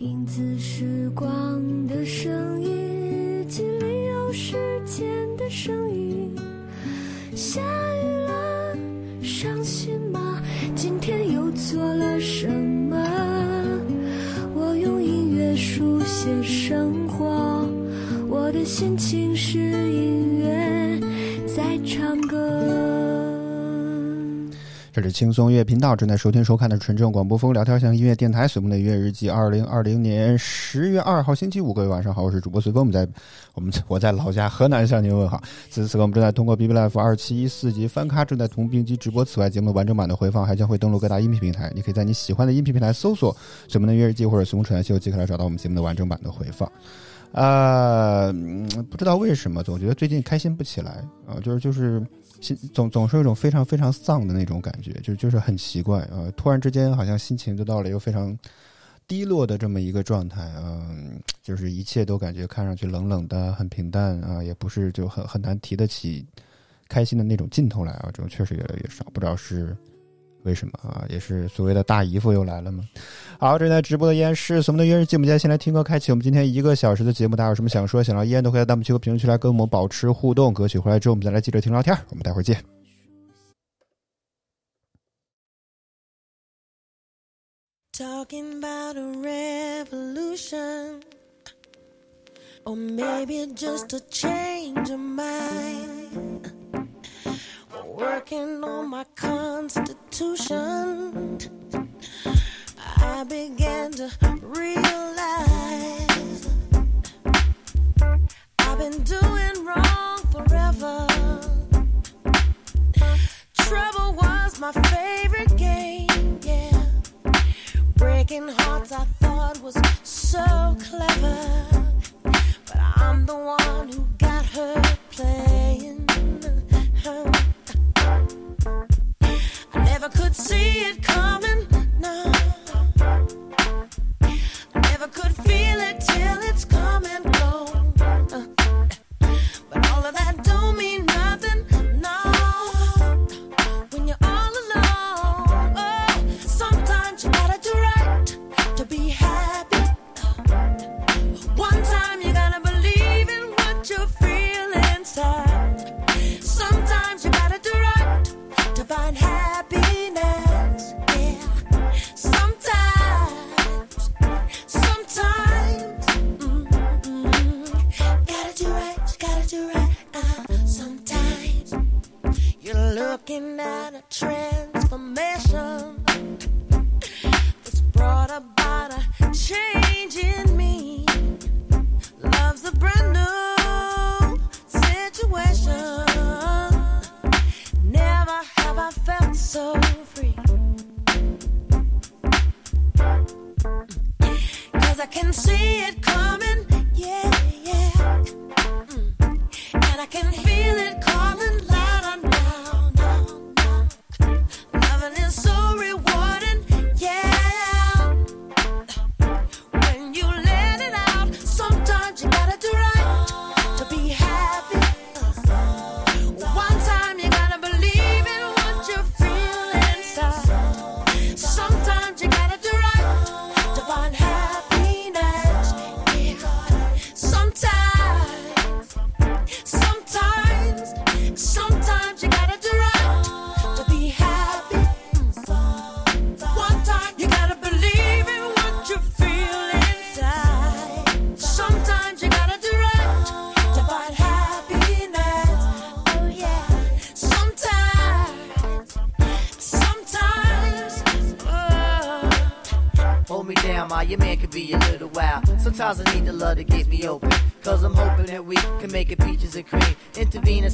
影子时光的声音，日记里有时间的声音。下雨了，伤心吗？今天又做了什么？我用音乐书写生活，我的心情是这是轻松音乐频道正在收听收看的纯正广播风聊天向音乐电台随梦的音乐日记，二零二零年十月二号星期五，各位晚上好，我是主播随风，我们在我们我在老家河南向您问好。此时此刻，我们正在通过 B B Life 二七一四级翻咖正在同并机直播，此外节目的完整版的回放还将会登录各大音频平台，你可以在你喜欢的音频平台搜索随梦的音乐日记或者随风传秀，即可来找到我们节目的完整版的回放。呃，不知道为什么，总觉得最近开心不起来啊、就是就是。心总总是有一种非常非常丧的那种感觉，就就是很奇怪啊、呃突然之间好像心情就到了一个非常低落的这么一个状态，嗯、就是一切都感觉看上去冷冷的，很平淡啊、也不是就很很难提得起开心的那种劲头来啊，这种确实越来越少，不知道是为什么啊，也是所谓的大姨夫又来了吗？好，正在直播的依然是我们的约日记，我们今天先来听歌，开启我们今天一个小时的节目。大家有什么想说、想聊，依然都可以在弹幕区和评论区来跟我们保持互动。歌曲回来之后，我们再来接着听聊天。我们待会儿见。Talking about a revolution, or maybe just a change of mind. Working on my constitution, I began to realize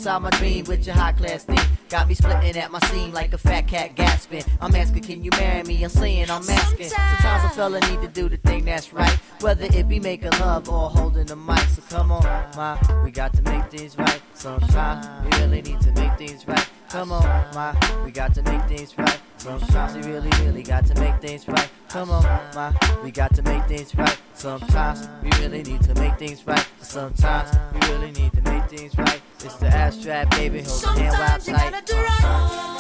inside my dream with your high class thing. Got me splitting at my seam like a fat cat gasping. I'm asking, can you marry me? I'm saying I'm asking. Sometimes a fella need to do the thing that's right. Whether it be making love or holding the mic. So come on, ma, we got to make things right. Sometimes we really need to make things right. Come on, ma, we got to make things right. Sometimes we really, really got to make things right. Come on, ma, we got to make things right. Sometimes we really need to make things right. Sometimes we really need to make things right. It's the abstract, baby. Hold the hand while Sometimes you gotta do right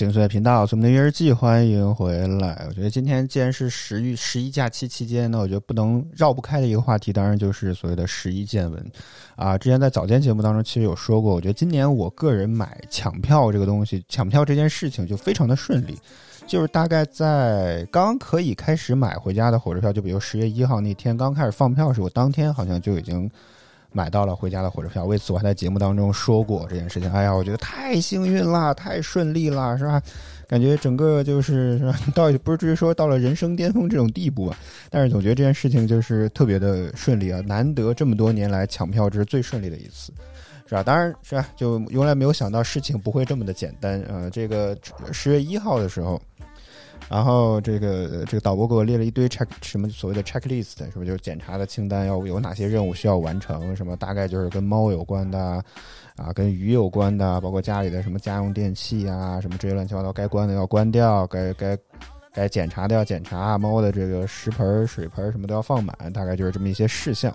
精髓频道，我们的月日记，欢迎回来。我觉得今天既然是十一十一假期期间呢，我觉得不能绕不开的一个话题，当然就是所谓的十一见闻啊。之前在早间节目当中其实有说过，我觉得今年我个人买抢票这个东西，抢票这件事情就非常的顺利。就是大概在刚可以开始买回家的火车票，就比如十月一号那天刚开始放票时，我当天好像就已经买到了回家的火车票。为此，我还在节目当中说过这件事情。哎呀，我觉得太幸运了，太顺利了，是吧？感觉整个就是是吧？到不是至于说到了人生巅峰这种地步吧，但是总觉得这件事情就是特别的顺利啊，难得这么多年来抢票这是最顺利的一次。是吧？当然是吧，就从来没有想到事情不会这么的简单、呃！这个十月一号的时候，然后这个这个导播给我列了一堆 check 什么所谓的 checklist，是不是就是检查的清单，要有哪些任务需要完成？什么大概就是跟猫有关的啊，跟鱼有关的，包括家里的什么家用电器啊，什么这些乱七八糟该关的要关掉，该该该检查的要检查，猫的这个食盆、水盆什么都要放满，大概就是这么一些事项。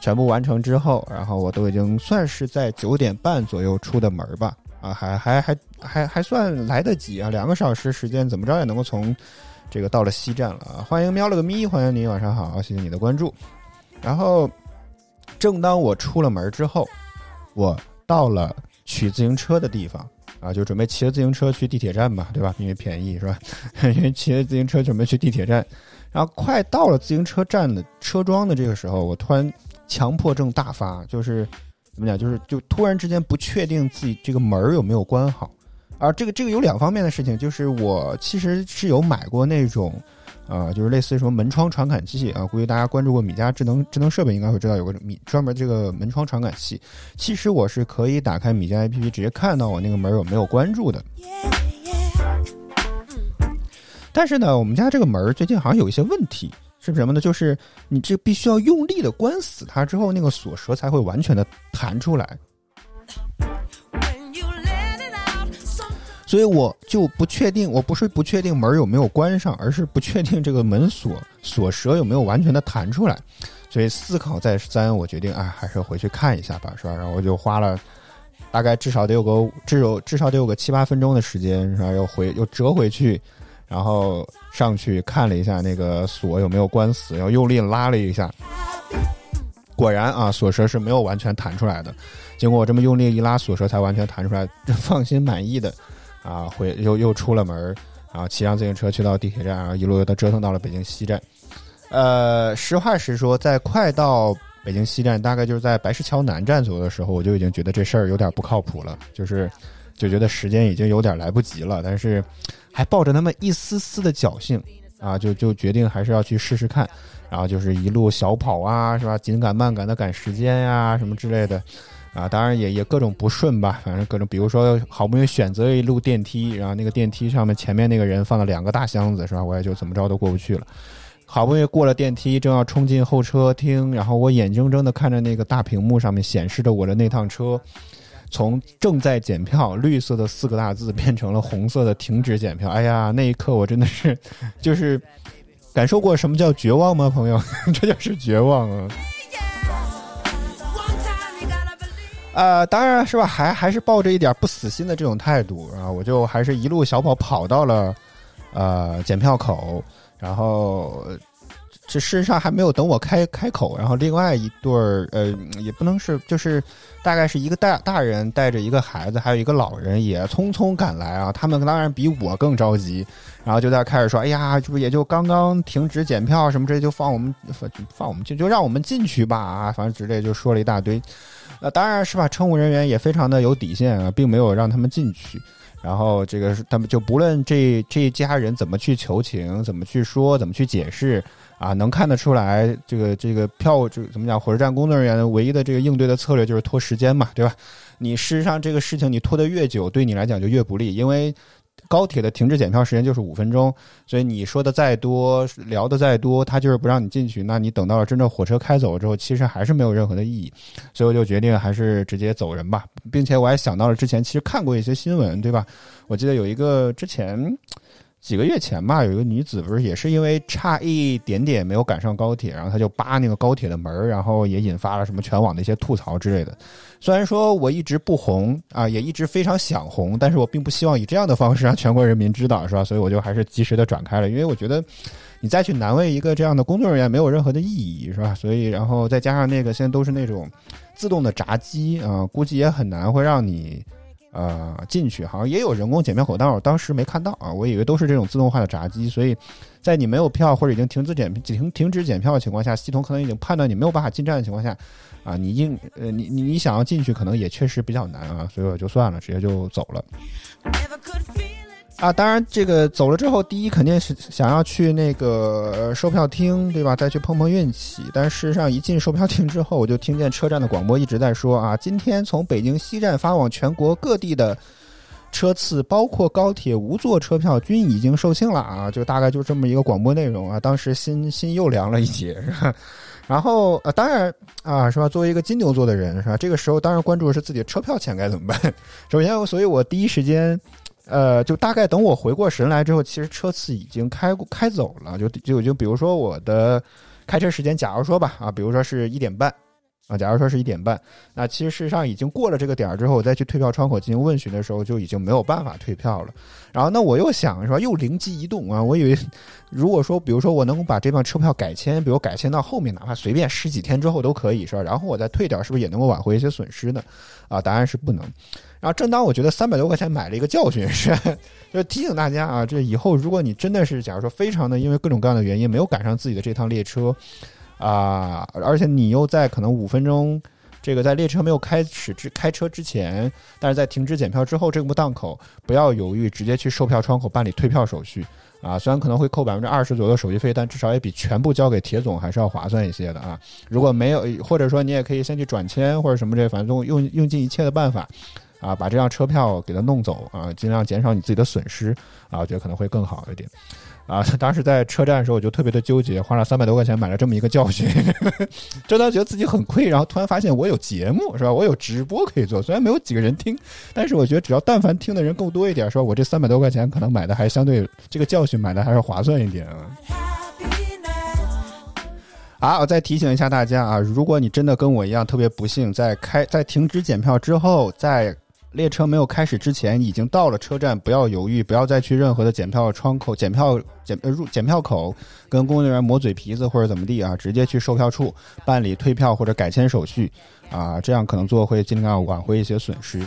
全部完成之后，然后我都已经算是在九点半左右出的门吧，啊，还还还还还算来得及啊，两个小时时间怎么着也能够从这个到了西站了啊！欢迎喵了个咪，欢迎你，晚上好，谢谢你的关注。然后，正当我出了门之后，我到了取自行车的地方啊，就准备骑着自行车去地铁站吧，对吧？因为便宜是吧？因为骑着自行车准备去地铁站，然后快到了自行车站的车桩的这个时候，我突然。强迫症大发，就是怎么讲，就是就突然之间不确定自己这个门儿有没有关好，而这个这个有两方面的事情，就是我其实是有买过那种，呃，就是类似于什么门窗传感器啊，估计大家关注过米家智能智能设备，应该会知道有个米专门这个门窗传感器，其实我是可以打开米家 APP 直接看到我那个门有没有关住的。但是呢，我们家这个门最近好像有一些问题。是什么呢？就是你这必须要用力的关死它之后，那个锁舌才会完全的弹出来。所以我就不确定，我不是不确定门有没有关上，而是不确定这个门锁锁舌有没有完全的弹出来。所以思考再三，我决定啊，还是回去看一下吧，是吧？然后我就花了大概至少得有个至少至少得有个七八分钟的时间，是吧？又回又折回去。然后上去看了一下那个锁有没有关死，然后用力拉了一下，果然啊，锁舌是没有完全弹出来的。经过我这么用力一拉，锁舌才完全弹出来，就放心满意的啊，回又又出了门，然后骑上自行车去到地铁站，然后一路又折腾到了北京西站。呃，实话实说，在快到北京西站，大概就是在白石桥南站左右的时候，我就已经觉得这事儿有点不靠谱了，就是就觉得时间已经有点来不及了，但是。还抱着那么一丝丝的侥幸啊，就就决定还是要去试试看，然后就是一路小跑啊，是吧？紧赶慢赶的赶时间呀，什么之类的，啊，当然也也各种不顺吧，反正各种，比如说好不容易选择一路电梯，然后那个电梯上面前面那个人放了两个大箱子，是吧？我也就怎么着都过不去了。好不容易过了电梯，正要冲进候车厅，然后我眼睁睁的看着那个大屏幕上面显示着我的那趟车。从正在检票绿色的四个大字变成了红色的停止检票，哎呀，那一刻我真的是，就是感受过什么叫绝望吗，朋友？这就是绝望啊！啊，当然是吧，还还是抱着一点不死心的这种态度啊，我就还是一路小跑跑到了呃检票口，然后。这事实上还没有等我开开口，然后另外一对儿，呃，也不能是，就是大概是一个大大人带着一个孩子，还有一个老人也匆匆赶来啊。他们当然比我更着急，然后就在开始说：“哎呀，这不也就刚刚停止检票什么，这就放我们放我们进，就让我们进去吧啊！”反正之类就说了一大堆。那当然是吧，乘务人员也非常的有底线啊，并没有让他们进去。然后这个他们就不论这这一家人怎么去求情，怎么去说，怎么去解释。啊，能看得出来，这个这个票，这个怎么讲？火车站工作人员唯一的这个应对的策略就是拖时间嘛，对吧？你事实上这个事情你拖得越久，对你来讲就越不利，因为高铁的停止检票时间就是五分钟，所以你说的再多，聊的再多，他就是不让你进去。那你等到了真正火车开走之后，其实还是没有任何的意义。所以我就决定还是直接走人吧，并且我还想到了之前其实看过一些新闻，对吧？我记得有一个之前。几个月前吧，有一个女子不是也是因为差一点点没有赶上高铁，然后她就扒那个高铁的门儿，然后也引发了什么全网的一些吐槽之类的。虽然说我一直不红啊，也一直非常想红，但是我并不希望以这样的方式让全国人民知道，是吧？所以我就还是及时的转开了，因为我觉得你再去难为一个这样的工作人员没有任何的意义，是吧？所以然后再加上那个现在都是那种自动的闸机啊、估计也很难会让你。呃，进去好像也有人工检票口，但我当时没看到啊，我以为都是这种自动化的闸机，所以在你没有票或者已经停止检停停止检票的情况下，系统可能已经判断你没有办法进站的情况下，啊，你硬呃你你你想要进去，可能也确实比较难啊，所以我就算了，直接就走了。啊，当然，这个走了之后，第一肯定是想要去那个售票厅，对吧？再去碰碰运气。但事实上，一进售票厅之后，我就听见车站的广播一直在说啊，今天从北京西站发往全国各地的车次，包括高铁无座车票，均已经售罄了啊！就大概就这么一个广播内容啊。当时心心又凉了一截，是吧？然后呃，当然啊，是吧？作为一个金牛座的人，是吧？这个时候当然关注的是自己的车票钱该怎么办。首先，所以我第一时间。呃，就大概等我回过神来之后，其实车次已经开过开走了。就就就比如说我的开车时间，假如说吧，啊，比如说是一点半，啊，假如说是一点半，那其实事实上已经过了这个点儿之后，我再去退票窗口进行问询的时候，就已经没有办法退票了。然后那我又想是吧，又灵机一动啊，我以为如果说，比如说我能够把这张车票改签，比如改签到后面，哪怕随便十几天之后都可以，是吧？然后我再退掉，是不是也能够挽回一些损失呢？啊，答案是不能。然后正当我觉得三百多块钱买了一个教训，是就提醒大家啊，这以后如果你真的是假如说非常的因为各种各样的原因没有赶上自己的这趟列车啊，而且你又在可能五分钟。这个在列车没有开始之开车之前，但是在停止检票之后这个档口，不要犹豫，直接去售票窗口办理退票手续啊。虽然可能会扣百分之二十左右的手续费，但至少也比全部交给铁总还是要划算一些的啊。如果没有，或者说你也可以先去转签或者什么这，反正用用尽一切的办法啊，把这张车票给它弄走啊，尽量减少你自己的损失啊，我觉得可能会更好一点。啊，当时在车站的时候，我就特别的纠结，花了三百多块钱买了这么一个教训，真的觉得自己很亏。然后突然发现我有节目是吧？我有直播可以做，虽然没有几个人听，但是我觉得只要但凡听的人够多一点，是吧？我这三百多块钱可能买的还相对这个教训买的还是划算一点啊。好啊，我再提醒一下大家啊，如果你真的跟我一样特别不幸，在开在停止检票之后，在列车没有开始之前已经到了车站，不要犹豫，不要再去任何的检票窗口、检票检呃入检票口跟工作人员磨嘴皮子或者怎么地啊，直接去售票处办理退票或者改签手续啊，这样可能做会尽量挽回一些损失。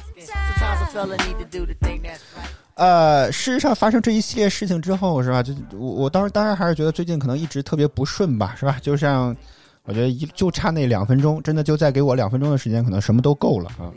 呃，事实上发生这一系列事情之后，是吧？就我我当时当然还是觉得最近可能一直特别不顺吧，是吧？就像我觉得一就差那两分钟，真的就再给我两分钟的时间，可能什么都够了啊。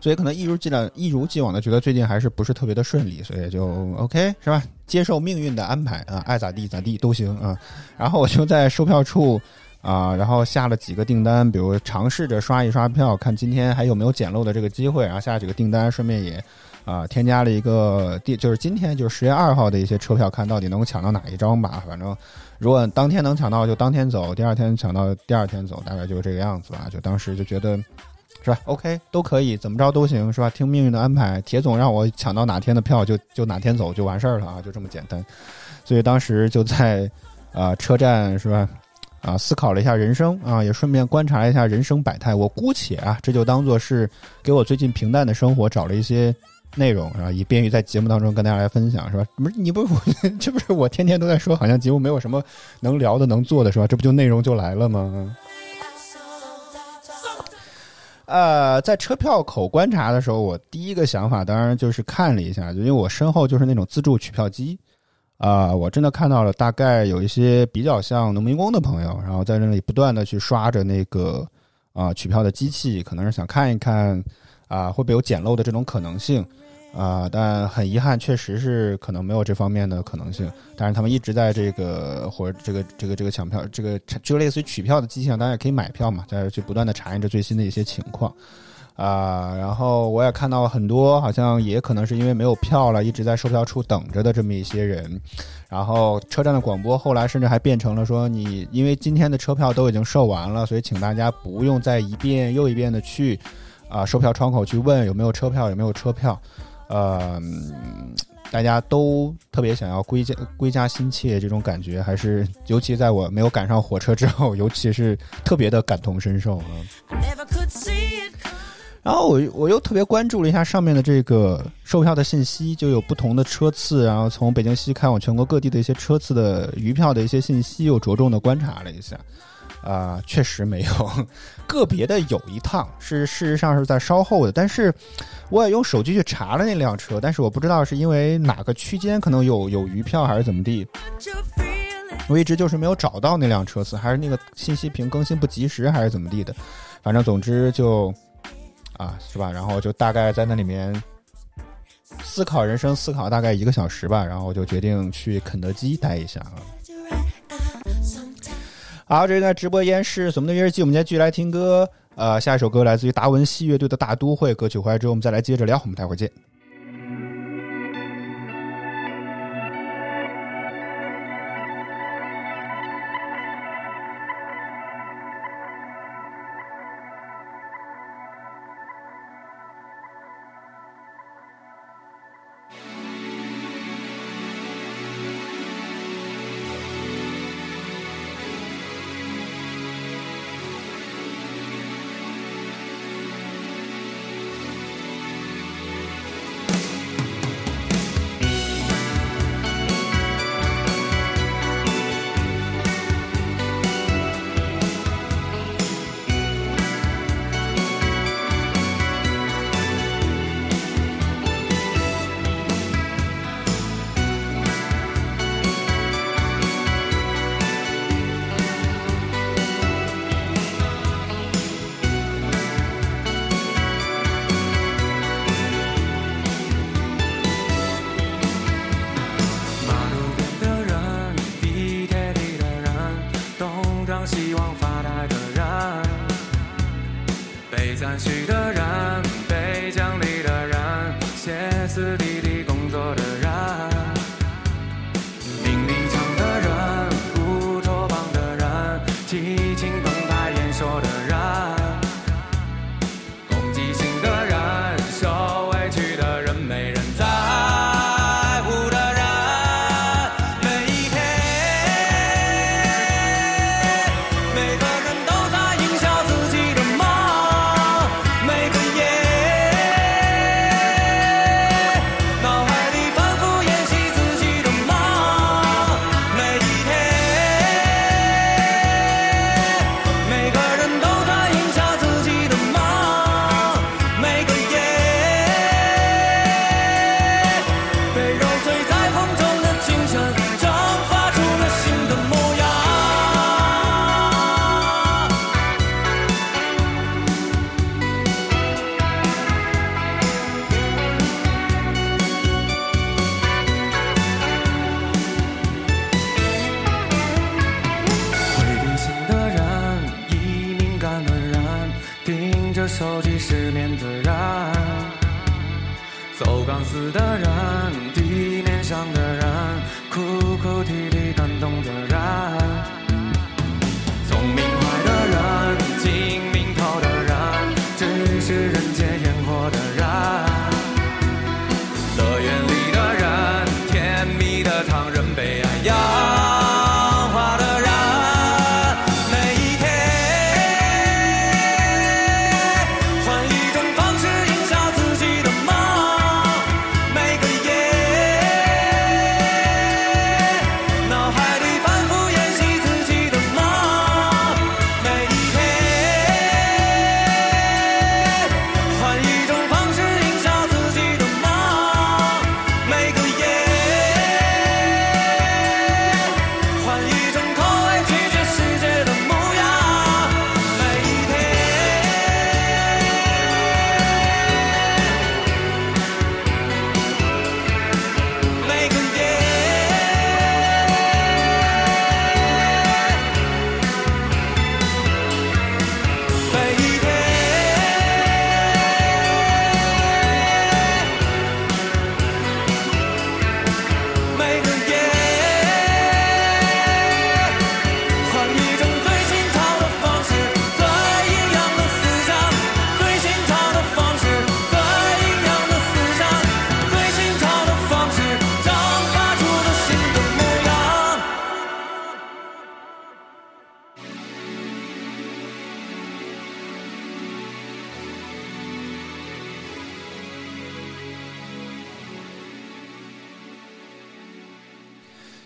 所以可能一如既往一如既往的觉得最近还是不是特别的顺利，所以就 OK 是吧？接受命运的安排啊，爱咋地咋地都行啊。然后我就在售票处啊，然后下了几个订单，比如尝试着刷一刷票，看今天还有没有捡漏的这个机会，然后下了几个订单，顺便也啊添加了一个第就是今天就是十月二号的一些车票，看到底能够抢到哪一张吧。反正如果当天能抢到就当天走，第二天抢到第二天走，大概就是这个样子吧。就当时就觉得。是吧？OK，都可以，怎么着都行，是吧？听命运的安排，铁总让我抢到哪天的票就就哪天走就完事儿了啊，就这么简单。所以当时就在啊、车站是吧？啊，思考了一下人生啊，也顺便观察了一下人生百态。我姑且啊，这就当做是给我最近平淡的生活找了一些内容啊，以便于在节目当中跟大家来分享，是吧？不是你不是我，这不是我天天都在说，好像节目没有什么能聊的、能做的，是吧？这不就内容就来了吗？呃，在车票口观察的时候，我第一个想法当然就是看了一下，就因为我身后就是那种自助取票机，啊、我真的看到了大概有一些比较像农民工的朋友，然后在那里不断的去刷着那个啊、取票的机器，可能是想看一看啊、会不会有捡漏的这种可能性。啊、但很遗憾，确实是可能没有这方面的可能性。但是他们一直在这个或者这个这个这个抢票，这个就类似于取票的机器上，大家也可以买票嘛，在去不断的查验着最新的一些情况。啊、然后我也看到很多，好像也可能是因为没有票了，一直在售票处等着的这么一些人。然后车站的广播后来甚至还变成了说，你因为今天的车票都已经售完了，所以请大家不用再一遍又一遍的去啊、售票窗口去问有没有车票，有没有车票。呃，嗯大家都特别想要归家归家心切这种感觉，还是 尤其在我没有赶上火车之后，尤其是特别的感同身受啊。然后我我又特别关注了一下上面的这个售票的信息，就有不同的车次，然后从北京西开往全国各地的一些车次的余票的一些信息，又着重的观察了一下。啊、确实没有，个别的有一趟是事实上是在稍后的，但是我也用手机去查了那辆车，但是我不知道是因为哪个区间可能有有余票还是怎么地，我一直就是没有找到那辆车次，还是那个信息屏更新不及时，还是怎么地的。反正总之就啊，是吧？然后就大概在那里面思考人生，思考大概一个小时吧，然后就决定去肯德基待一下啊。好，这个直播间是我们的乐日记，我们今天继续来听歌。呃，下一首歌来自于达文西乐队的《大都会》歌曲，回来之后我们再来接着聊，我们待会儿见。死的人。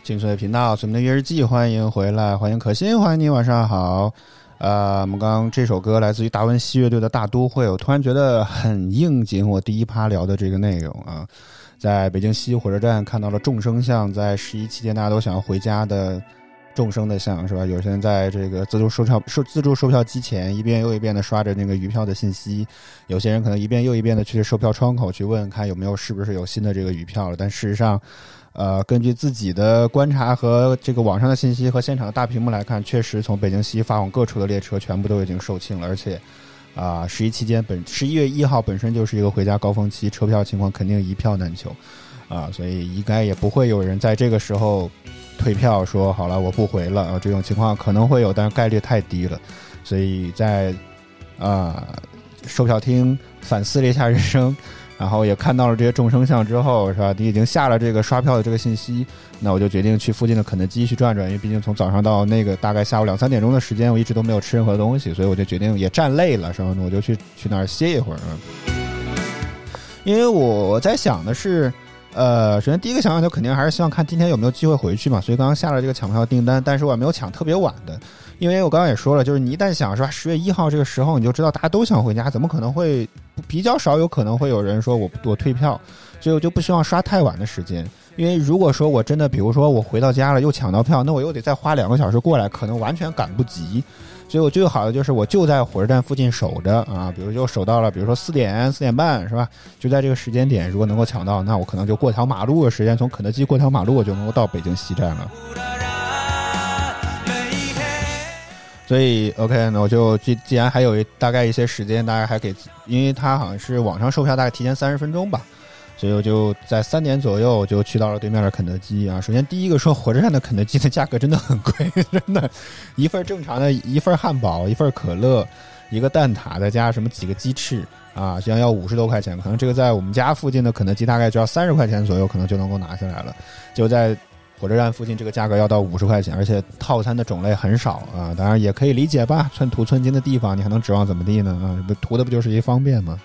金穗频道，随们的月日记，欢迎回来，欢迎可心，欢迎你，晚上好。呃，我们刚刚这首歌来自于达文西乐队的《大都会》，我突然觉得很应景我第一趴聊的这个内容啊。在北京西火车站看到了众生相，在十一期间大家都想要回家的众生的像是吧？有些人在这个自助售票售自助售票机前一遍又一遍的刷着那个余票的信息，有些人可能一遍又一遍的去售票窗口去问看有没有是不是有新的这个余票了，但事实上。呃，根据自己的观察和这个网上的信息和现场的大屏幕来看，确实从北京西发往各处的列车全部都已经售罄了，而且，啊，十一期间本十一月一号本身就是一个回家高峰期，车票情况肯定一票难求，啊，所以应该也不会有人在这个时候退票说好了我不回了啊，这种情况可能会有，但是概率太低了，所以在啊售票厅反思了一下人生。然后也看到了这些众生相之后，是吧？你已经下了这个刷票的这个信息，那我就决定去附近的肯德基去转转，因为毕竟从早上到那个大概下午两三点钟的时间，我一直都没有吃任何东西，所以我就决定也站累了，是吧？我就去去那儿歇一会儿。因为我在想的是，呃，首先第一个想法就肯定还是希望看今天有没有机会回去嘛，所以刚刚下了这个抢票订单，但是我也没有抢特别晚的。因为我刚刚也说了，就是你一旦想是吧，十月一号这个时候，你就知道大家都想回家，怎么可能会比较少有可能会有人说我我退票，所以我就不希望刷太晚的时间。因为如果说我真的，比如说我回到家了又抢到票，那我又得再花两个小时过来，可能完全赶不及。所以我最好的就是我就在火车站附近守着啊，比如就守到了，比如说四点四点半是吧？就在这个时间点，如果能够抢到，那我可能就过条马路的时间，从肯德基过条马路，我就能够到北京西站了。所以，OK，那我就既既然还有一大概一些时间，大家还给，因为他好像是网上售票，大概提前三十分钟吧，所以我就在三点左右就去到了对面的肯德基啊。首先第一个说，火车站的肯德基的价格真的很贵，真的，一份正常的一份汉堡，一份可乐，一个蛋挞，再加什么几个鸡翅啊，竟然要五十多块钱，可能这个在我们家附近的肯德基大概就要三十块钱左右，可能就能够拿下来了，就在。火车站附近这个价格要到五十块钱，而且套餐的种类很少啊，当然也可以理解吧，寸土寸金的地方，你还能指望怎么地呢？啊，图的不就是一方便吗？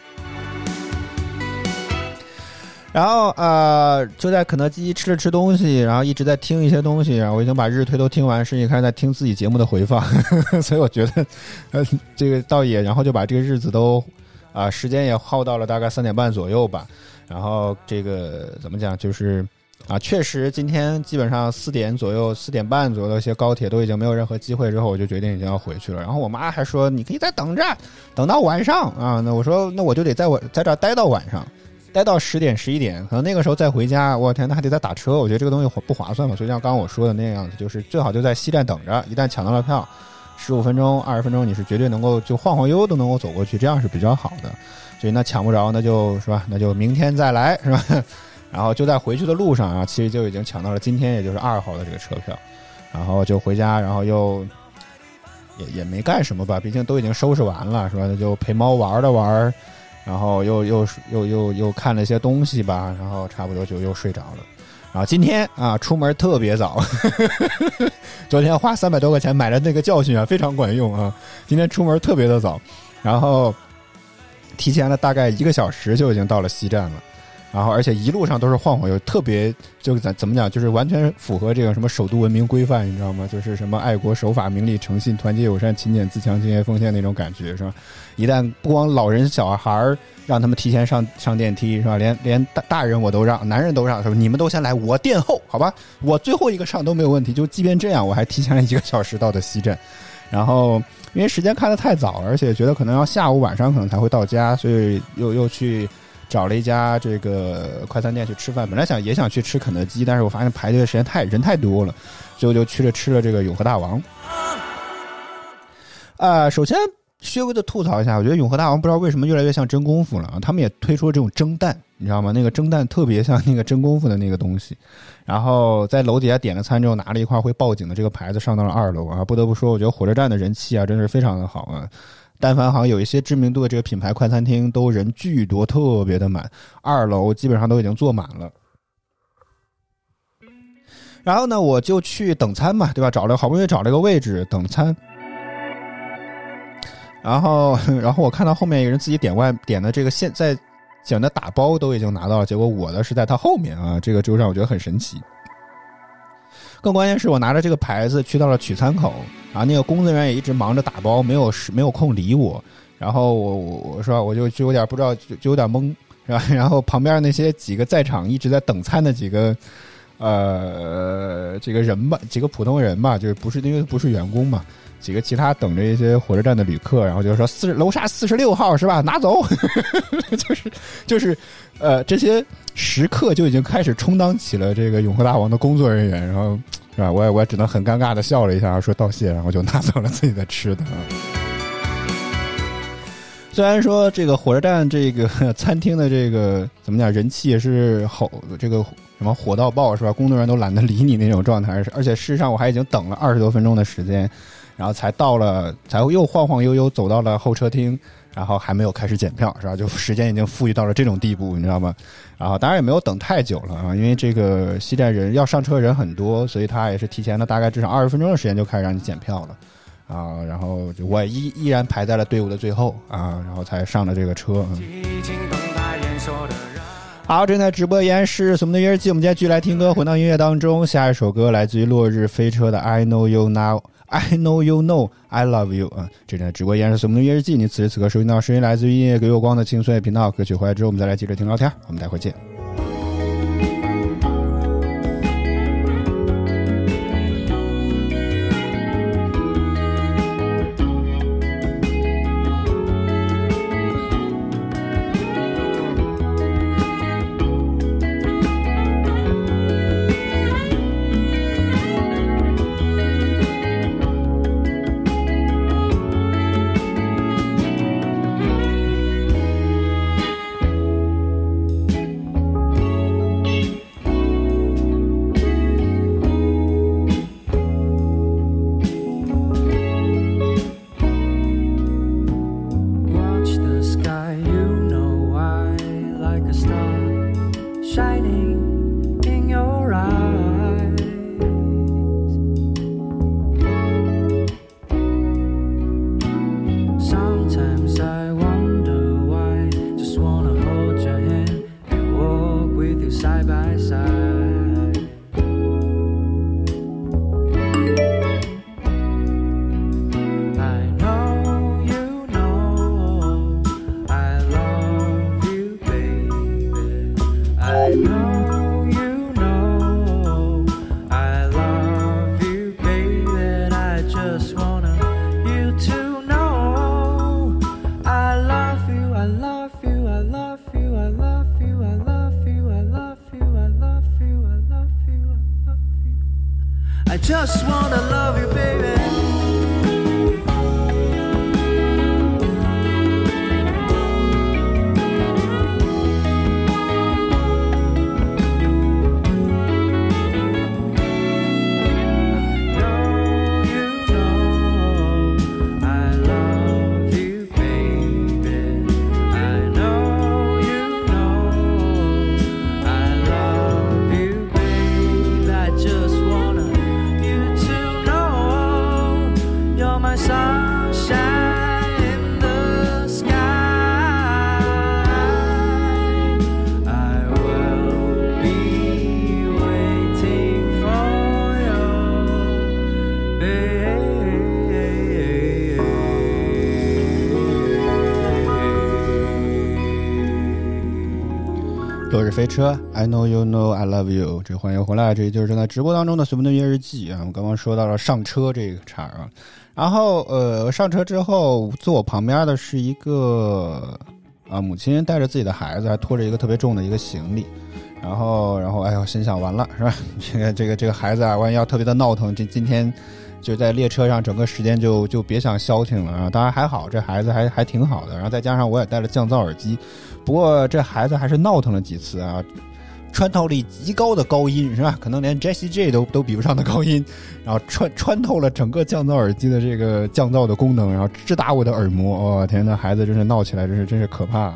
然后呃，就在肯德基吃了吃东西，然后一直在听一些东西，然后我已经把日推都听完，甚至开始在听自己节目的回放，所以我觉得，这个倒也，然后就把这个日子都啊，时间也耗到了大概三点半左右吧，然后这个怎么讲就是。啊，确实，今天基本上四点左右、四点半左右一些高铁都已经没有任何机会，之后我就决定已经要回去了。然后我妈还说：“你可以再等着，等到晚上啊。”那我说：“那我就得在我在这儿待到晚上，待到十点、十一点，可能那个时候再回家。我天，那还得再打车，我觉得这个东西不划算嘛。所以像刚刚我说的那样子，就是最好就在西站等着，一旦抢到了票，十五分钟、二十分钟，你是绝对能够就晃晃悠悠都能够走过去，这样是比较好的。所以那抢不着，那就是吧，那就明天再来，是吧？然后就在回去的路上啊，其实就已经抢到了今天，也就是二号的这个车票，然后就回家，然后又也也没干什么吧，毕竟都已经收拾完了，是吧？那就陪猫玩了玩，然后又又又又又看了一些东西吧，然后差不多就又睡着了。然后今天啊，出门特别早，昨天花三百多块钱买的那个教训啊，非常管用啊。今天出门特别的早，然后提前了大概一个小时就已经到了西站了。然后，而且一路上都是晃晃悠，特别就怎怎么讲，就是完全符合这个什么首都文明规范，你知道吗？就是什么爱国守法、明理诚信、团结友善、勤俭自强、敬业奉献那种感觉，是吧？一旦不光老人小孩儿让他们提前上上电梯，是吧？连连大大人我都让，男人都让，是吧？你们都先来，我殿后，好吧？我最后一个上都没有问题。就即便这样，我还提前了一个小时到的西站。然后因为时间开的太早，而且觉得可能要下午晚上可能才会到家，所以又又去。找了一家这个快餐店去吃饭，本来想也想去吃肯德基，但是我发现排队的时间太人太多了，最后就去了吃了这个永和大王。啊，首先稍微的吐槽一下，我觉得永和大王不知道为什么越来越像真功夫了啊！他们也推出了这种蒸蛋，你知道吗？那个蒸蛋特别像那个真功夫的那个东西。然后在楼底下点了餐之后，拿了一块会报警的这个牌子上到了二楼啊！不得不说，我觉得火车站的人气啊，真是非常的好啊。但凡好像有一些知名度的这个品牌快餐厅，都人巨多，特别的满。二楼基本上都已经坐满了。然后呢，我就去等餐嘛，对吧？找了好不容易找了个位置等餐。然后，然后我看到后面有人自己点外点的这个现在讲的打包都已经拿到了，结果我的是在他后面啊，这个就让我觉得很神奇。更关键是我拿着这个牌子去到了取餐口，然后那个工作人员也一直忙着打包，没有时没有空理我。然后我我我说我就就有点不知道，就就有点懵，是吧？然后旁边那些几个在场一直在等餐的几个呃这个人吧，几个普通人吧，就是不是因为不是员工嘛，几个其他等着一些火车站的旅客，然后就说四楼下四十六号是吧？拿走，就是就是呃这些食客就已经开始充当起了这个永和大王的工作人员，然后是吧？我也我也只能很尴尬的笑了一下，说道谢，然后就拿走了自己的吃的。虽然说这个火车站这个餐厅的这个怎么讲人气也是好，这个什么火到爆是吧？工作人员都懒得理你那种状态，而且事实上我还已经等了二十多分钟的时间，然后才到了，才又晃晃悠悠走到了候车厅，然后还没有开始检票是吧？就时间已经富裕到了这种地步，你知道吗？然后当然也没有等太久了啊，因为这个西站人要上车人很多，所以他也是提前了大概至少二十分钟的时间就开始让你检票了。啊，然后就我依依然排在了队伍的最后啊，然后才上了这个车。嗯。好，正在直播延是我们的音乐季，我们今天继续来听歌，回到音乐当中。下一首歌来自于落日飞车的《I Know You Now》，I Know You Know I Love You 啊，正在直播延是我们的音乐日记。你此时此刻收听到声音来自于音乐给我光的青岁频道，歌曲回来之后，我们再来接着听聊天。我们待会见。Shining 飞车，I know you know I love you。这欢迎回来，这就是正在直播当中的随风的音乐日记啊。我们刚刚说到了上车这个茬儿啊，然后呃上车之后，坐我旁边的是一个啊母亲带着自己的孩子，还拖着一个特别重的一个行李。然后，然后，哎呦，心想完了是吧？这个，这个，这个孩子啊，万一要特别的闹腾，今今天就在列车上，整个时间就就别想消停了啊。当然还好，这孩子还还挺好的。然后再加上我也带了降噪耳机，不过这孩子还是闹腾了几次啊，穿透力极高的高音是吧？可能连 Jessie J 都都比不上的高音，然后穿穿透了整个降噪耳机的这个降噪的功能，然后直达我的耳膜。哦天呐，孩子真是闹起来，真是真是可怕。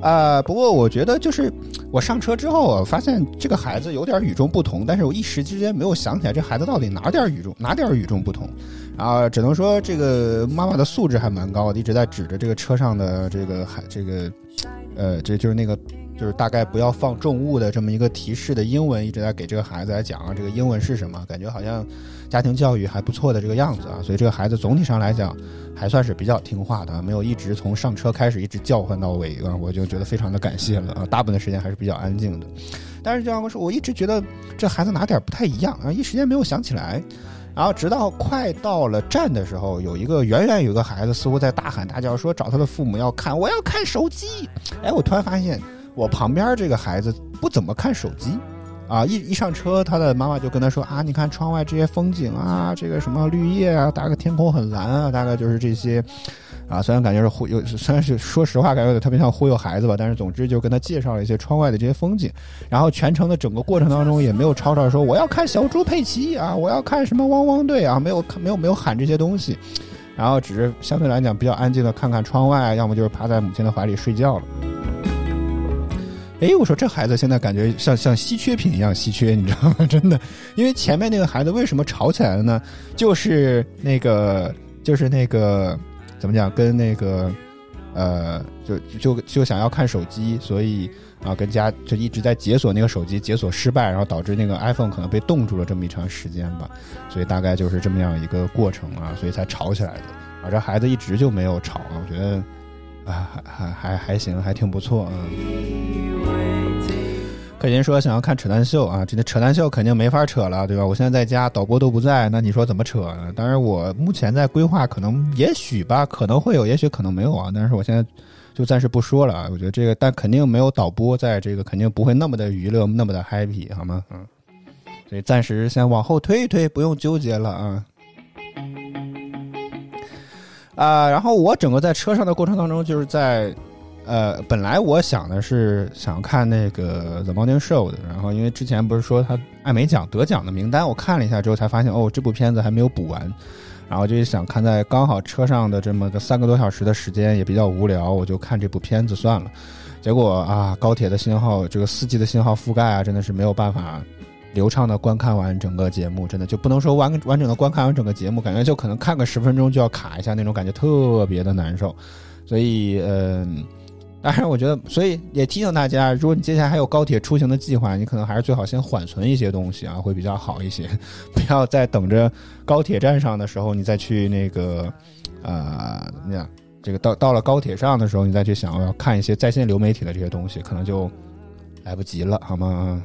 啊、不过我觉得就是我上车之后我，发现这个孩子有点与众不同，但是我一时之间没有想起来这孩子到底哪点与众哪点与众不同，啊，只能说这个妈妈的素质还蛮高的，一直在指着这个车上的这个孩这个，呃，这就是那个就是大概不要放重物的这么一个提示的英文，一直在给这个孩子来讲啊，这个英文是什么？感觉好像家庭教育还不错的这个样子啊，所以这个孩子总体上来讲还算是比较听话的，没有一直从上车开始一直叫唤到尾啊，我就觉得非常的感谢了啊，大部分的时间还是比较安静的。但是就像我说，我一直觉得这孩子哪点不太一样啊，一时间没有想起来。然后直到快到了站的时候，有一个远远有个孩子似乎在大喊大叫，说找他的父母要看，我要看手机。哎，我突然发现我旁边这个孩子不怎么看手机，啊，一一上车，他的妈妈就跟他说啊，你看窗外这些风景啊，这个什么绿叶啊，大概天空很蓝啊，大概就是这些。啊，虽然感觉是忽悠，虽然是说实话，感觉有点特别像忽悠孩子吧，但是总之就跟他介绍了一些窗外的这些风景，然后全程的整个过程当中也没有吵吵说我要看小猪佩奇啊，我要看什么汪汪队啊，没有看没有没有喊这些东西，然后只是相对来讲比较安静的看看窗外，要么就是趴在母亲的怀里睡觉了。哎，我说这孩子现在感觉像像稀缺品一样稀缺，你知道吗？真的，因为前面那个孩子为什么吵起来了呢？就是那个就是那个。怎么讲？跟那个，呃，就就就想要看手机，所以啊，跟家就一直在解锁那个手机，解锁失败，然后导致那个 iPhone 可能被冻住了这么一长时间吧。所以大概就是这么样一个过程啊，所以才吵起来的。啊，这孩子一直就没有吵啊，我觉得啊，还还还还行，还挺不错啊。可您说想要看扯淡秀啊，这个扯淡秀肯定没法扯了，对吧？我现在在家，导播都不在，那你说怎么扯呢？当然，我目前在规划，可能也许吧，可能会有，也许可能没有啊。但是我现在就暂时不说了啊。我觉得这个，但肯定没有导播在这个，肯定不会那么的娱乐，那么的 happy，好吗？嗯，所以暂时先往后推一推，不用纠结了啊。啊，然后我整个在车上的过程当中，就是在。呃，本来我想的是想看那个《The Morning Show》的，然后因为之前不是说他艾美奖得奖的名单，我看了一下之后才发现，哦，这部片子还没有补完，然后就想看在刚好车上的这么个三个多小时的时间也比较无聊，我就看这部片子算了。结果啊，高铁的信号，这个四 G 的信号覆盖啊，真的是没有办法流畅的观看完整个节目，真的就不能说完完整的观看完整个节目，感觉就可能看个十分钟就要卡一下那种感觉，特别的难受。所以，嗯。当然，我觉得，所以也提醒大家，如果你接下来还有高铁出行的计划，你可能还是最好先缓存一些东西啊，会比较好一些。不要在等着高铁站上的时候，你再去那个，呃，怎么样？这个到到了高铁上的时候，你再去想要看一些在线流媒体的这些东西，可能就来不及了，好吗？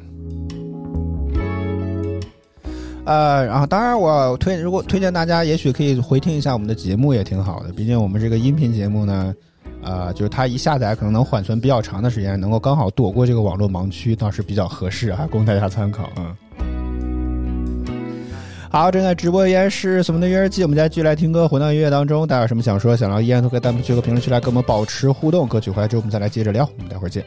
呃，然后当然我推，如果推荐大家，也许可以回听一下我们的节目，也挺好的。毕竟我们这个音频节目呢。啊，就是它一下载可能能缓存比较长的时间，能够刚好躲过这个网络盲区，倒是比较合适啊，供大家参考啊。好，正在直播依然是什么的约日记，我们再继续来听歌，回到音乐当中，大家有什么想说，想聊，依然都可以弹幕区和评论区来跟我们保持互动。歌曲回来之后，我们再来接着聊，我们待会儿见。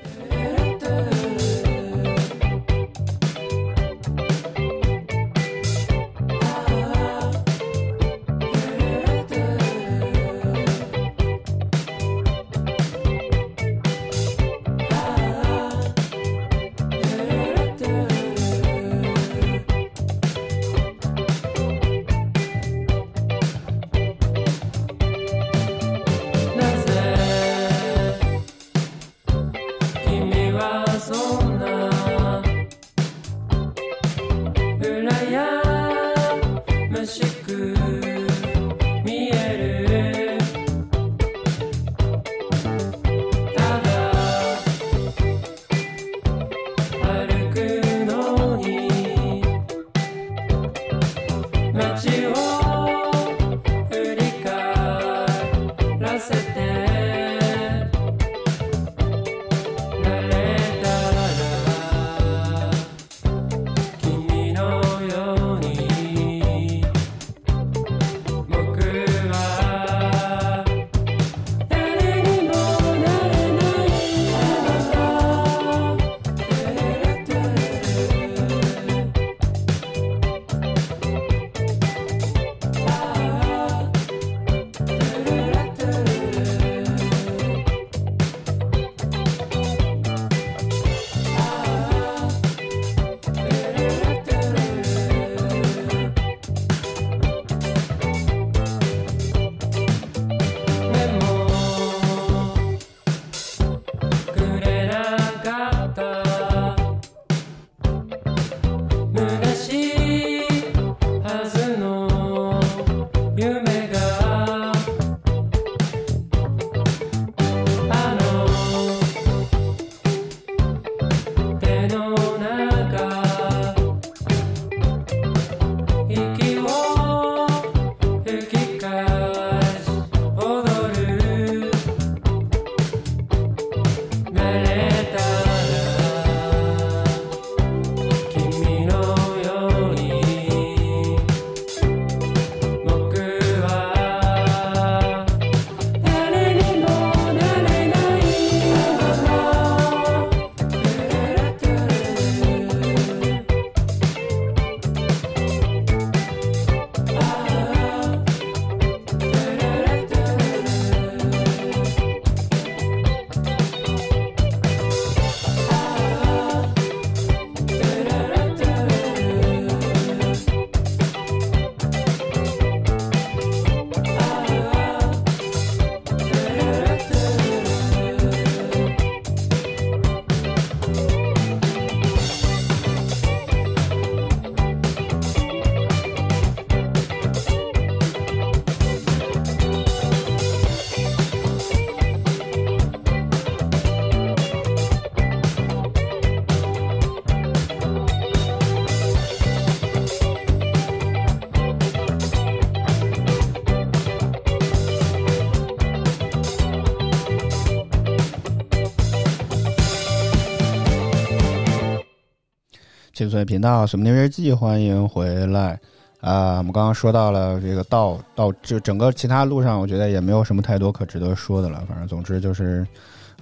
青春频道《水木年日记》，欢迎回来啊！我们刚刚说到了这个到到这整个其他路上，我觉得也没有什么太多可值得说的了。反正总之就是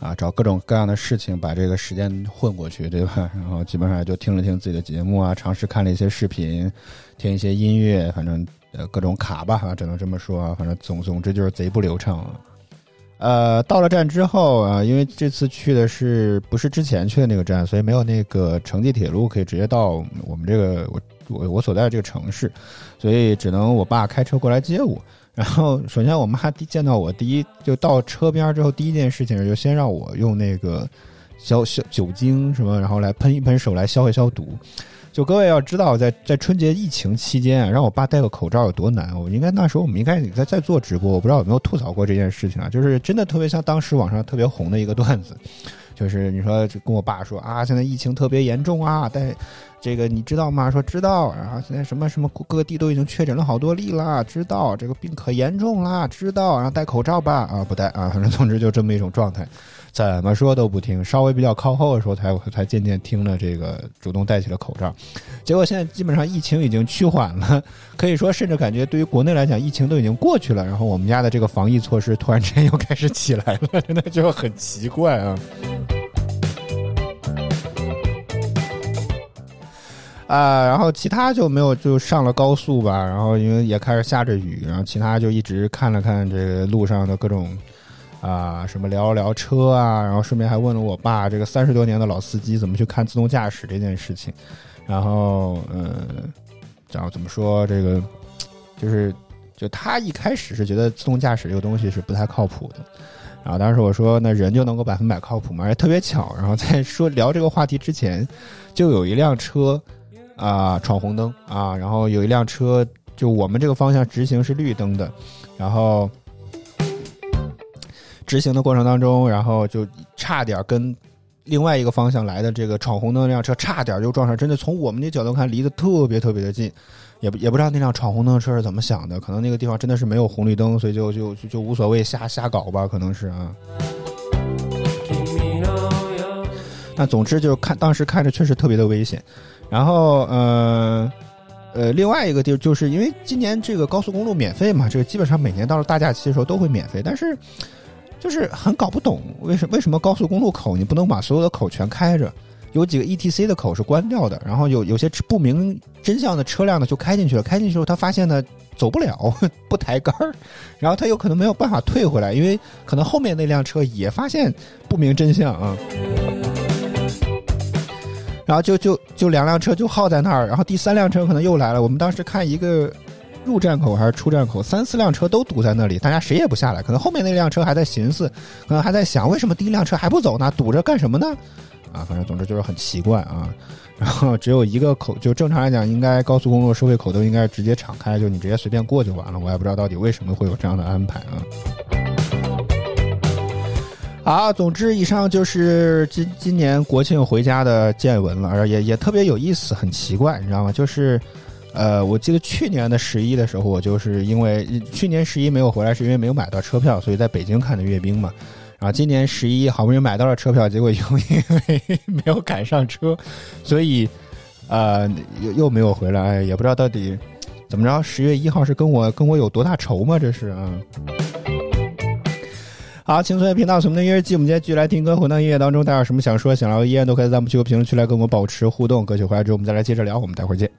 啊，找各种各样的事情把这个时间混过去，对吧？然后基本上也就听了听自己的节目啊，尝试看了一些视频，听一些音乐，反正呃各种卡吧，只能这么说啊。反正总总之就是贼不流畅。呃，到了站之后啊，因为这次去的是不是之前去的那个站，所以没有那个城际铁路可以直接到我们这个我我我所在的这个城市，所以只能我爸开车过来接我。然后首先我妈第见到我第一就到车边之后，第一件事情就先让我用那个消消酒精什么，然后来喷一喷手来消一消毒。就各位要知道，在在春节疫情期间啊，让我爸戴个口罩有多难。我应该那时候我们应该在在做直播，我不知道有没有吐槽过这件事情啊。就是真的特别像当时网上特别红的一个段子，就是你说跟我爸说啊，现在疫情特别严重啊，戴这个你知道吗？说知道，然后现在什么什么各地都已经确诊了好多例啦，知道这个病可严重啦，知道，然后戴口罩吧啊，不戴啊，反正总之就这么一种状态。怎么说都不听，稍微比较靠后的时候才才渐渐听了这个，主动戴起了口罩。结果现在基本上疫情已经趋缓了，可以说甚至感觉对于国内来讲，疫情都已经过去了。然后我们家的这个防疫措施突然之间又开始起来了，真的就很奇怪啊。啊，然后其他就没有，就上了高速吧。然后因为也开始下着雨，然后其他就一直看了看这个路上的各种。啊，什么聊聊车啊，然后顺便还问了我爸这个三十多年的老司机怎么去看自动驾驶这件事情，然后嗯，然后怎么说这个，就是就他一开始是觉得自动驾驶这个东西是不太靠谱的，然后当时我说那人就能够百分百靠谱吗？也特别巧，然后在说聊这个话题之前，就有一辆车啊闯红灯啊，然后有一辆车就我们这个方向直行是绿灯的，然后。执行的过程当中，然后就差点跟另外一个方向来的这个闯红灯那辆车差点就撞上，真的从我们的角度看离得特别特别的近，也不也不知道那辆闯红灯的车是怎么想的，可能那个地方真的是没有红绿灯，所以就就就无所谓瞎瞎搞吧，可能是啊。那总之就是看当时看着确实特别的危险，然后呃呃另外一个地就是因为今年这个高速公路免费嘛，这个基本上每年到了大假期的时候都会免费，但是。就是很搞不懂，为什为什么高速公路口你不能把所有的口全开着？有几个 E T C 的口是关掉的，然后有有些不明真相的车辆呢就开进去了，开进去之后他发现呢走不了，不抬杆儿，然后他有可能没有办法退回来，因为可能后面那辆车也发现不明真相啊，然后就就就两辆车就耗在那儿，然后第三辆车可能又来了，我们当时看一个。入站口还是出站口，三四辆车都堵在那里，大家谁也不下来。可能后面那辆车还在寻思，可能还在想，为什么第一辆车还不走呢？堵着干什么呢？啊，反正总之就是很奇怪啊。然后只有一个口，就正常来讲，应该高速公路收费口都应该直接敞开，就你直接随便过就完了。我也不知道到底为什么会有这样的安排啊。好，总之以上就是今今年国庆回家的见闻了，而也也特别有意思，很奇怪，你知道吗？就是。呃，我记得去年的十一的时候，我就是因为去年十一没有回来，是因为没有买到车票，所以在北京看的阅兵嘛。然后今年十一好不容易买到了车票，结果又因为没有赶上车，所以呃又又没有回来，也不知道到底怎么着。十月一号是跟我跟我有多大仇吗？这是啊。好，青春频道什么的音乐季，我们今天继续来听歌，回到音乐当中，大家有什么想说、想聊的，依然都可以在弹幕区和评论区来跟我们保持互动。歌曲回来之后，我们再来接着聊，我们待会儿见。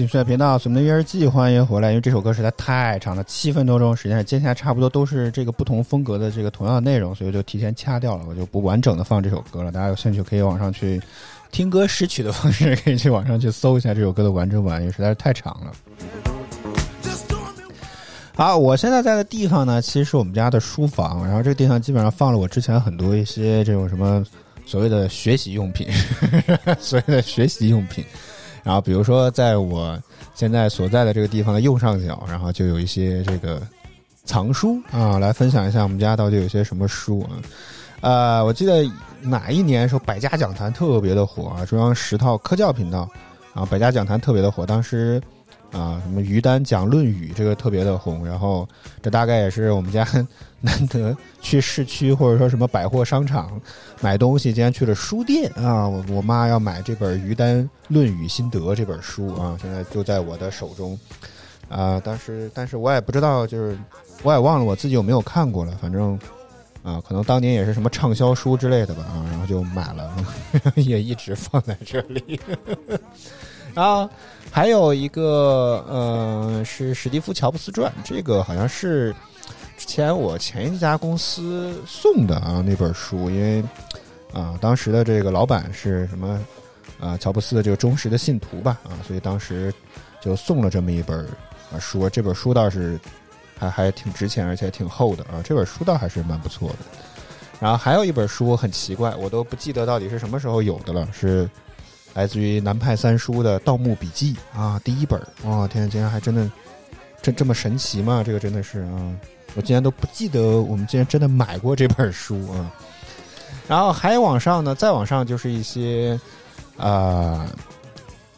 继续在频道，我们的约日记欢迎回来。因为这首歌实在太长了，七分多钟，实际上接下来差不多都是这个不同风格的这个同样的内容，所以就提前掐掉了，我就不完整的放这首歌了。大家有兴趣可以网上去听歌识曲的方式，可以去网上去搜一下这首歌的完整版，因为实在是太长了。好，我现在在的地方呢，其实是我们家的书房，然后这个地方基本上放了我之前很多一些这种什么所谓的学习用品，所谓的学习用品。然后比如说，在我现在所在的这个地方的右上角，然后就有一些这个藏书啊，来分享一下我们家到底有些什么书啊。呃，我记得哪一年的时候，百家讲坛特别的火啊，中央十套科教频道啊，百家讲坛特别的火，当时。啊，什么于丹讲《论语》这个特别的红，然后这大概也是我们家难得去市区或者说什么百货商场买东西，竟然去了书店啊！我我妈要买这本于丹《论语心得》这本书啊，现在就在我的手中啊。但是但是我也不知道，就是我也忘了我自己有没有看过了，反正啊，可能当年也是什么畅销书之类的吧啊，然后就买了，也一直放在这里。然后还有一个，呃，是史蒂夫·乔布斯传，这个好像是之前我前一家公司送的啊那本书，因为啊当时的这个老板是什么啊乔布斯的这个忠实的信徒吧啊，所以当时就送了这么一本啊书，这本书倒是还还挺值钱，而且挺厚的啊，这本书倒还是蛮不错的。然后还有一本书很奇怪，我都不记得到底是什么时候有的了，是来自于南派三叔的《盗墓笔记》啊，第一本。哇，天，竟然还真的这这么神奇吗？这个真的是啊，我竟然都不记得我们竟然真的买过这本书啊。然后还往上呢，再往上就是一些啊、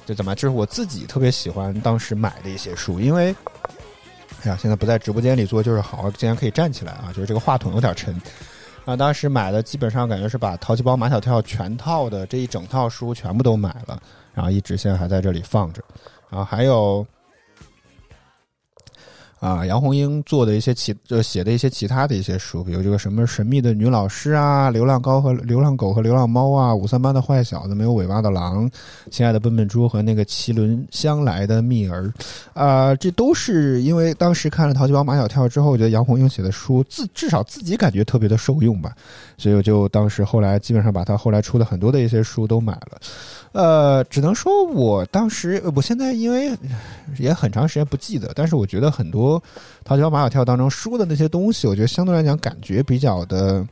这怎么？就是我自己特别喜欢当时买的一些书，因为哎呀，现在不在直播间里做就是好，竟然可以站起来啊！就是这个话筒有点沉。啊，当时买的基本上感觉是把《淘气包马小跳》全套的这一整套书全部都买了，然后一直现在还在这里放着。然后还有啊，杨红樱做的一些其就写的一些其他的一些书，比如这个什么神秘的女老师啊，流浪高和流浪狗和流浪猫啊，五三班的坏小子，没有尾巴的狼，亲爱的笨笨猪和那个麒麟相来的蜜儿，啊、这都是因为当时看了《淘气包马小跳》之后，我觉得杨红樱写的书自至少自己感觉特别的受用吧，所以我就当时后来基本上把他后来出的很多的一些书都买了。呃，只能说我当时，我现在因为也很长时间不记得，但是我觉得很多《淘气包马小跳》当中说的那些东西，我觉得相对来讲感觉比较的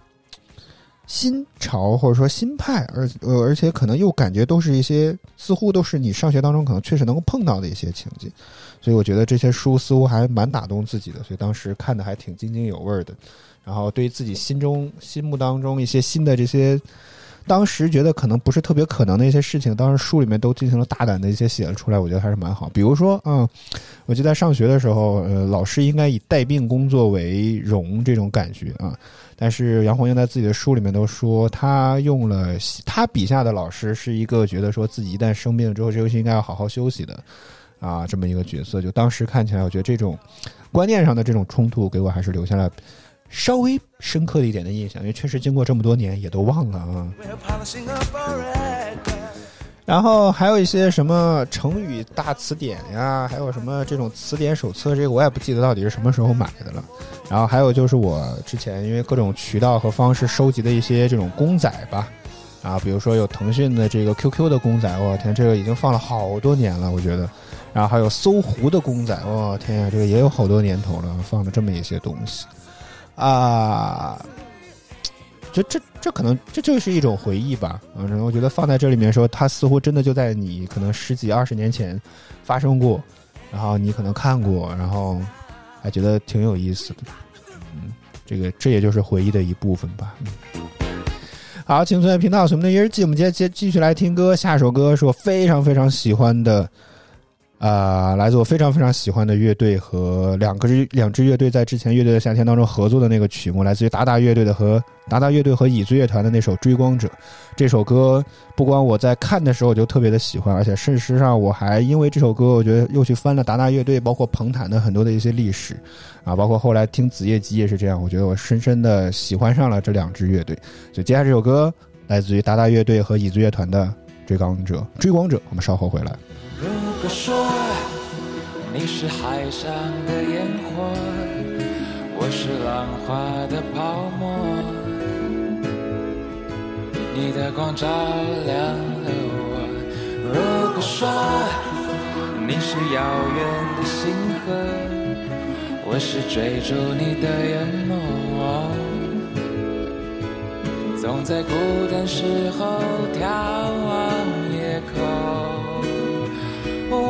新潮或者说新派，而呃而且可能又感觉都是一些似乎都是你上学当中可能确实能够碰到的一些情景，所以我觉得这些书似乎还蛮打动自己的，所以当时看的还挺津津有味的。然后对于自己心中心目当中一些新的这些。当时觉得可能不是特别可能的一些事情，当时书里面都进行了大胆的一些写了出来，我觉得还是蛮好。比如说，嗯，我记得上学的时候，呃，老师应该以带病工作为荣这种感觉啊。但是杨红樱在自己的书里面都说，他用了他笔下的老师是一个觉得说自己一旦生病之后，这游戏应该要好好休息的啊，这么一个角色。就当时看起来，我觉得这种观念上的这种冲突，给我还是留下了稍微深刻一点的印象，因为确实经过这么多年也都忘了啊。然后还有一些什么成语大词典呀，还有什么这种词典手册，这个我也不记得到底是什么时候买的了。然后还有就是我之前因为各种渠道和方式收集的一些这种公仔吧，啊，比如说有腾讯的这个 QQ 的公仔，我天，这个已经放了好多年了，我觉得。然后还有搜狐的公仔，我天呀，这个也有好多年头了，放了这么一些东西，啊。这这这可能这就是一种回忆吧，嗯，我觉得放在这里面说，它似乎真的就在你可能十几二十年前发生过，然后你可能看过，然后还觉得挺有意思的，嗯，这个这也就是回忆的一部分吧。嗯、好，青春频道我们的日记，我们接接继续来听歌，下首歌是我非常非常喜欢的。啊、来自我非常非常喜欢的乐队和两个支两支乐队在之前乐队的夏天当中合作的那个曲目，来自于达达乐队的和达达乐队和椅子乐团的那首《追光者》。这首歌不光我在看的时候就特别的喜欢，而且事实上我还因为这首歌，我觉得又去翻了达达乐队，包括彭坦的很多的一些历史啊，包括后来听子夜姬也是这样，我觉得我深深的喜欢上了这两支乐队。所以接下来这首歌来自于达达乐队和椅子乐团的《追光者》。追光者，我们稍后回来。如果说你是海上的烟火，我是浪花的泡沫，你的光照亮了我。如果说你是遥远的星河，我是追逐你的眼眸，总在孤单时候眺望。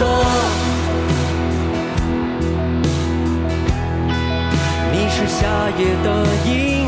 你是夏夜的萤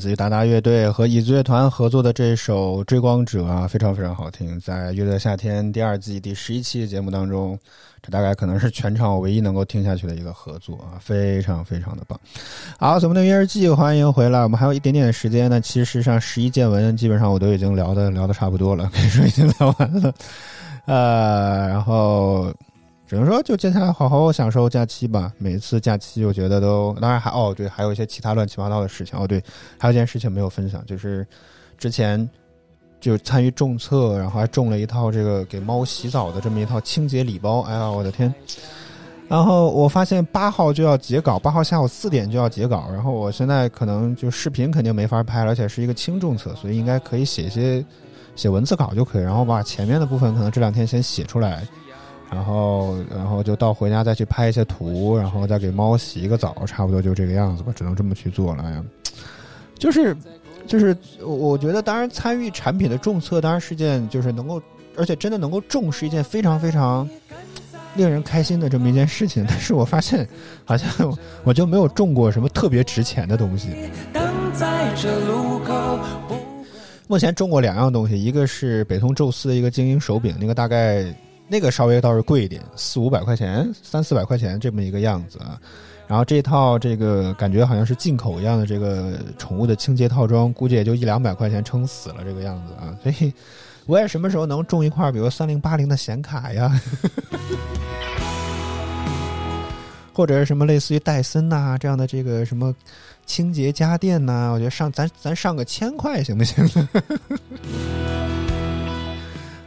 自于达达乐队和椅子乐团合作的这首《追光者》啊，非常非常好听。在《乐队夏天》第二季第十一期节目当中，这大概可能是全场我唯一能够听下去的一个合作啊，非常非常的棒。好，咱们的约日记欢迎回来，我们还有一点点时间呢。其实上十一见闻基本上我都已经聊的聊的差不多了，可以说已经聊完了。呃，然后只能说就接下来好好享受假期吧。每次假期我觉得都，当然还哦对，还有一些其他乱七八糟的事情哦对，还有一件事情没有分享，就是之前就参与众测，然后还中了一套这个给猫洗澡的这么一套清洁礼包。哎呀，我的天！然后我发现八号就要截稿，八号下午四点就要截稿，然后我现在可能就视频肯定没法拍，而且是一个轻重测，所以应该可以写一些写文字稿就可以，然后把前面的部分可能这两天先写出来，然后然后就到回家再去拍一些图，然后再给猫洗一个澡，差不多就这个样子吧，只能这么去做了哎呀。就是就是，我我觉得当然参与产品的重测当然是件就是能够，而且真的能够重视一件非常非常令人开心的这么一件事情。但是我发现好像我我就没有中过什么特别值钱的东西。目前中过两样东西，一个是北通宙斯的一个精英手柄，那个大概那个稍微倒是贵一点，四五百块钱，三四百块钱这么一个样子啊。然后这套这个感觉好像是进口一样的这个宠物的清洁套装，估计也就一两百块钱撑死了这个样子啊。所以我也什么时候能中一块，比如三零八零的显卡呀，或者是什么类似于戴森呐、这样的这个什么清洁家电呐、我觉得上咱咱上个千块行不行？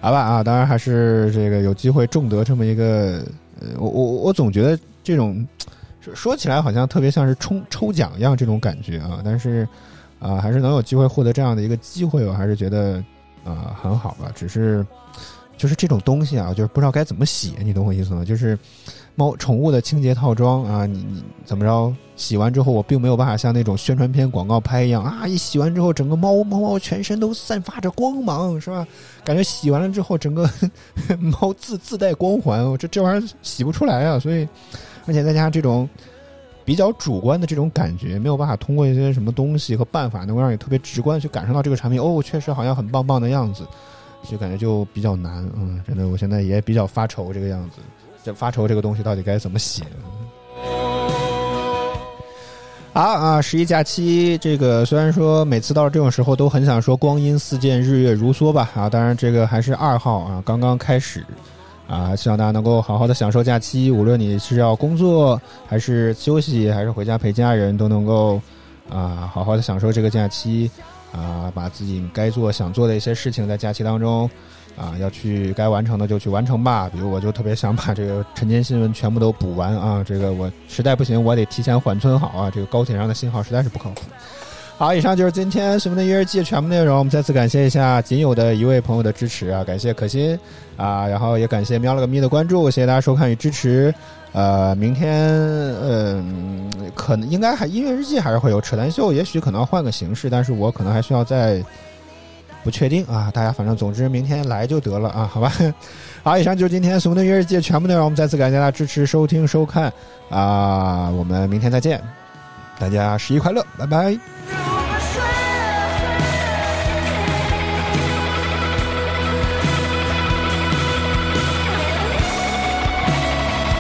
好吧啊，当然还是这个有机会中得这么一个，呃，我我我总觉得这种说说起来好像特别像是抽抽奖一样这种感觉啊，但是啊、还是能有机会获得这样的一个机会，我还是觉得啊、很好吧。只是就是这种东西啊，就是不知道该怎么写，你懂我意思吗？就是猫宠物的清洁套装啊，你你怎么着？洗完之后，我并没有办法像那种宣传片广告拍一样啊，一洗完之后，整个猫猫猫全身都散发着光芒，是吧？感觉洗完了之后，整个 猫自自带光环，我这这玩意儿洗不出来啊！所以，而且再加上这种比较主观的这种感觉，没有办法通过一些什么东西和办法，能够让你特别直观去感受到这个产品哦，确实好像很棒棒的样子，就感觉就比较难。嗯，真的，我现在也比较发愁这个样子，这发愁这个东西到底该怎么写。好啊，十一假期，这个虽然说每次到这种时候都很想说光阴似箭，日月如梭吧啊，当然这个还是二号啊，刚刚开始啊，希望大家能够好好的享受假期，无论你是要工作还是休息，还是回家陪家人，都能够啊好好的享受这个假期啊，把自己该做想做的一些事情在假期当中。啊，要去该完成的就去完成吧。比如，我就特别想把这个晨间新闻全部都补完啊。这个我实在不行，我得提前缓存好啊。这个高铁上的信号实在是不靠谱。好，以上就是今天新闻的一日记全部内容。我们再次感谢一下仅有的一位朋友的支持啊，感谢可心啊，然后也感谢喵了个咪的关注，谢谢大家收看与支持。呃，明天嗯、可能应该还音乐日记还是会有扯淡秀，也许可能要换个形式，但是我可能还需要再。不确定啊，大家反正总之明天来就得了啊，好吧。好，以上就是今天俗的音乐日记全部内容，我们再次感谢大家支持、收听、收看啊，我们明天再见，大家十一快乐，拜拜。